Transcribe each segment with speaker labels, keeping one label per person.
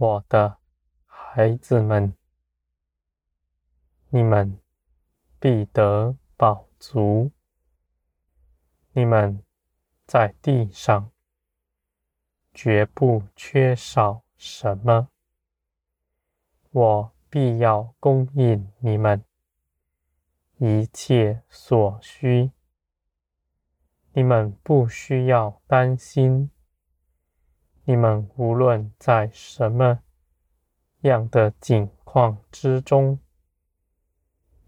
Speaker 1: 我的孩子们，你们必得饱足，你们在地上绝不缺少什么。我必要供应你们一切所需，你们不需要担心。你们无论在什么样的境况之中，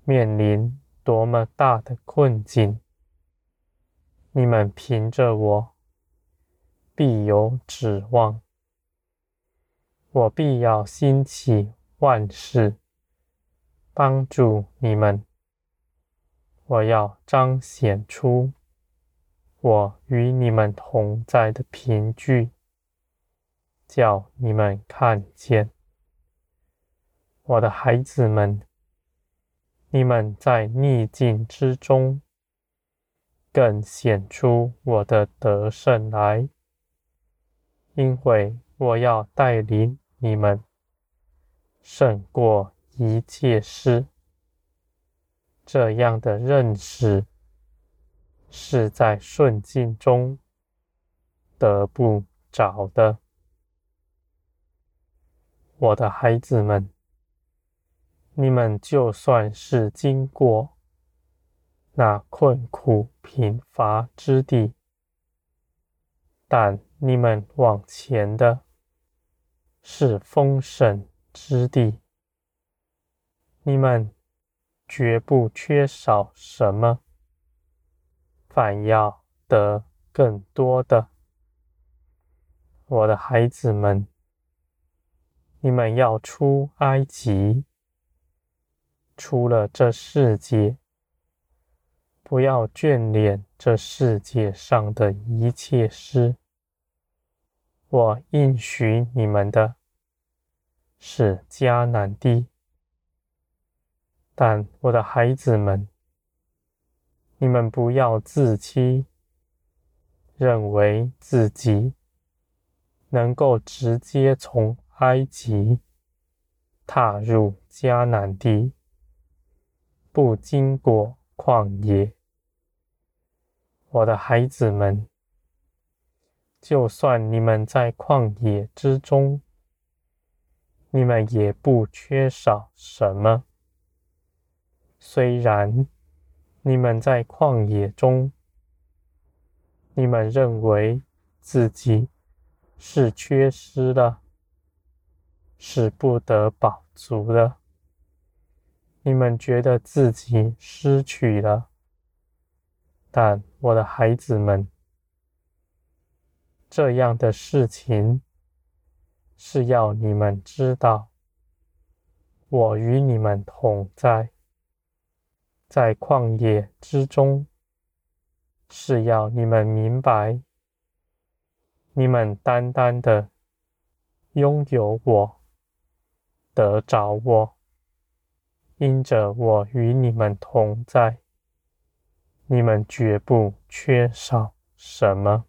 Speaker 1: 面临多么大的困境，你们凭着我必有指望。我必要兴起万事帮助你们。我要彰显出我与你们同在的凭据。叫你们看见，我的孩子们，你们在逆境之中，更显出我的得胜来，因为我要带领你们胜过一切事。这样的认识是在顺境中得不着的。我的孩子们，你们就算是经过那困苦贫乏之地，但你们往前的是丰盛之地，你们绝不缺少什么，反要得更多的。我的孩子们。你们要出埃及，出了这世界，不要眷恋这世界上的一切事。我应许你们的是迦南地，但我的孩子们，你们不要自欺，认为自己能够直接从埃及踏入迦南地，不经过旷野。我的孩子们，就算你们在旷野之中，你们也不缺少什么。虽然你们在旷野中，你们认为自己是缺失了。是不得饱足的。你们觉得自己失去了，但我的孩子们，这样的事情是要你们知道，我与你们同在，在旷野之中，是要你们明白，你们单单的拥有我。得着我，因着我与你们同在，你们绝不缺少什么。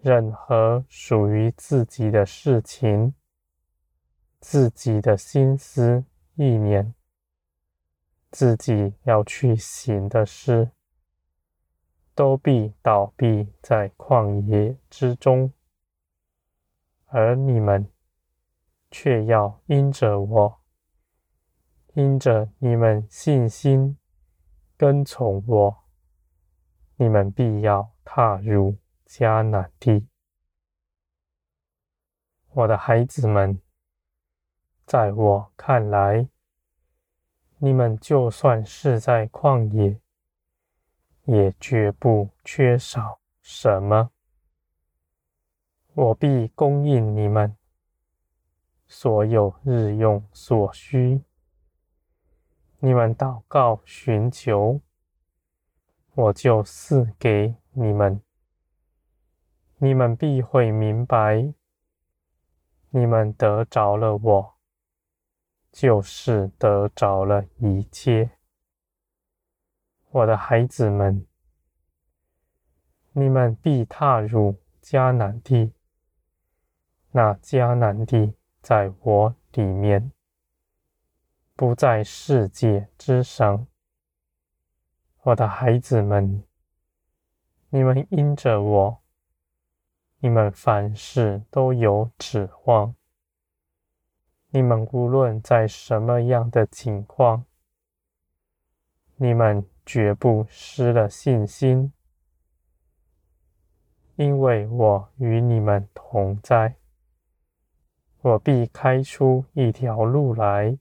Speaker 1: 任何属于自己的事情、自己的心思意念、自己要去行的事，都必倒闭在旷野之中，而你们。却要因着我，因着你们信心跟从我，你们必要踏入迦南地。我的孩子们，在我看来，你们就算是在旷野，也绝不缺少什么。我必供应你们。所有日用所需，你们祷告寻求，我就赐给你们。你们必会明白，你们得着了我，就是得着了一切。我的孩子们，你们必踏入迦南地。那迦南地在我里面，不在世界之上。我的孩子们，你们因着我，你们凡事都有指望。你们无论在什么样的情况，你们绝不失了信心，因为我与你们同在。我必开出一条路来，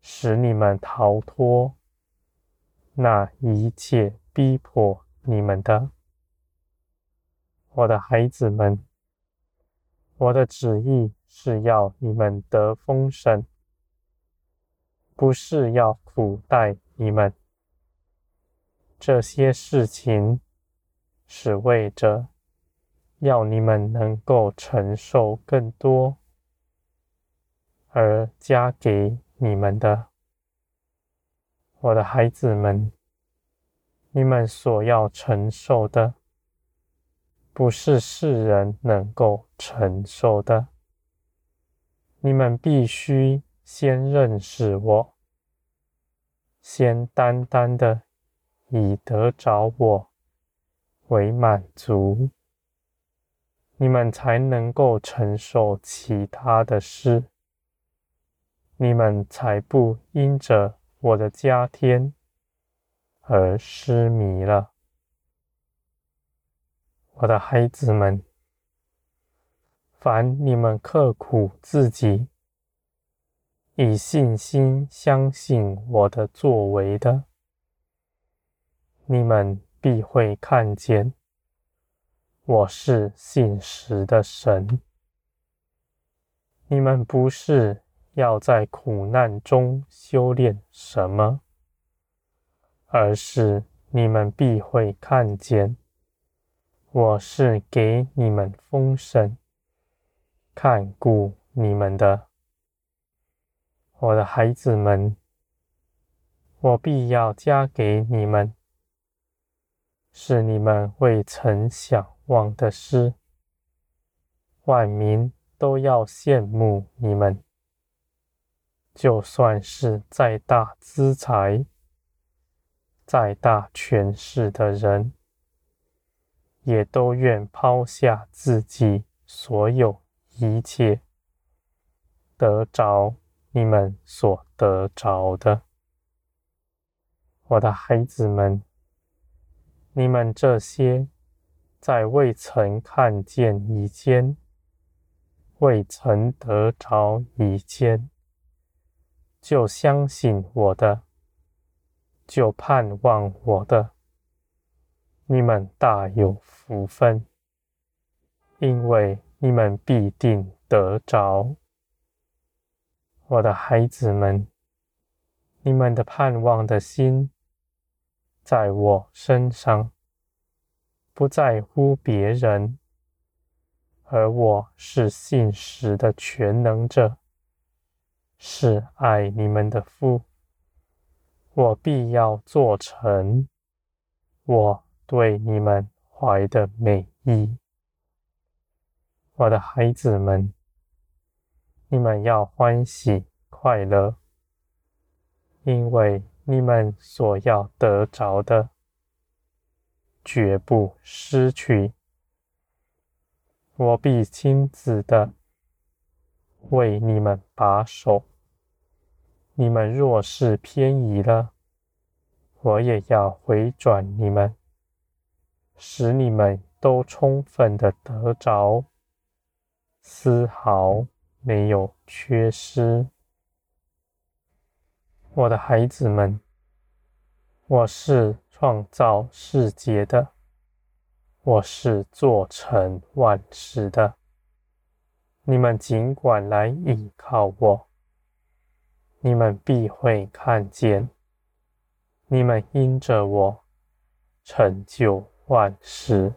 Speaker 1: 使你们逃脱那一切逼迫你们的。我的孩子们，我的旨意。是要你们得丰盛，不是要苦待你们。这些事情是为着要你们能够承受更多，而加给你们的。我的孩子们，你们所要承受的，不是世人能够承受的。你们必须先认识我，先单单的以得着我为满足，你们才能够承受其他的事，你们才不因着我的加添而失迷了，我的孩子们。凡你们刻苦自己，以信心相信我的作为的，你们必会看见我是信实的神。你们不是要在苦难中修炼什么，而是你们必会看见我是给你们丰盛。看顾你们的，我的孩子们，我必要加给你们，是你们未曾想望的诗。万民都要羡慕你们，就算是再大资财、再大权势的人，也都愿抛下自己所有。一切得着你们所得着的，我的孩子们，你们这些在未曾看见以前、未曾得着以前，就相信我的，就盼望我的，你们大有福分，因为。你们必定得着，我的孩子们，你们的盼望的心在我身上，不在乎别人，而我是信实的全能者，是爱你们的父，我必要做成我对你们怀的美意。我的孩子们，你们要欢喜快乐，因为你们所要得着的，绝不失去。我必亲自的为你们把守。你们若是偏移了，我也要回转你们，使你们都充分的得着。丝毫没有缺失，我的孩子们，我是创造世界的，我是做成万事的。你们尽管来依靠我，你们必会看见，你们因着我成就万事。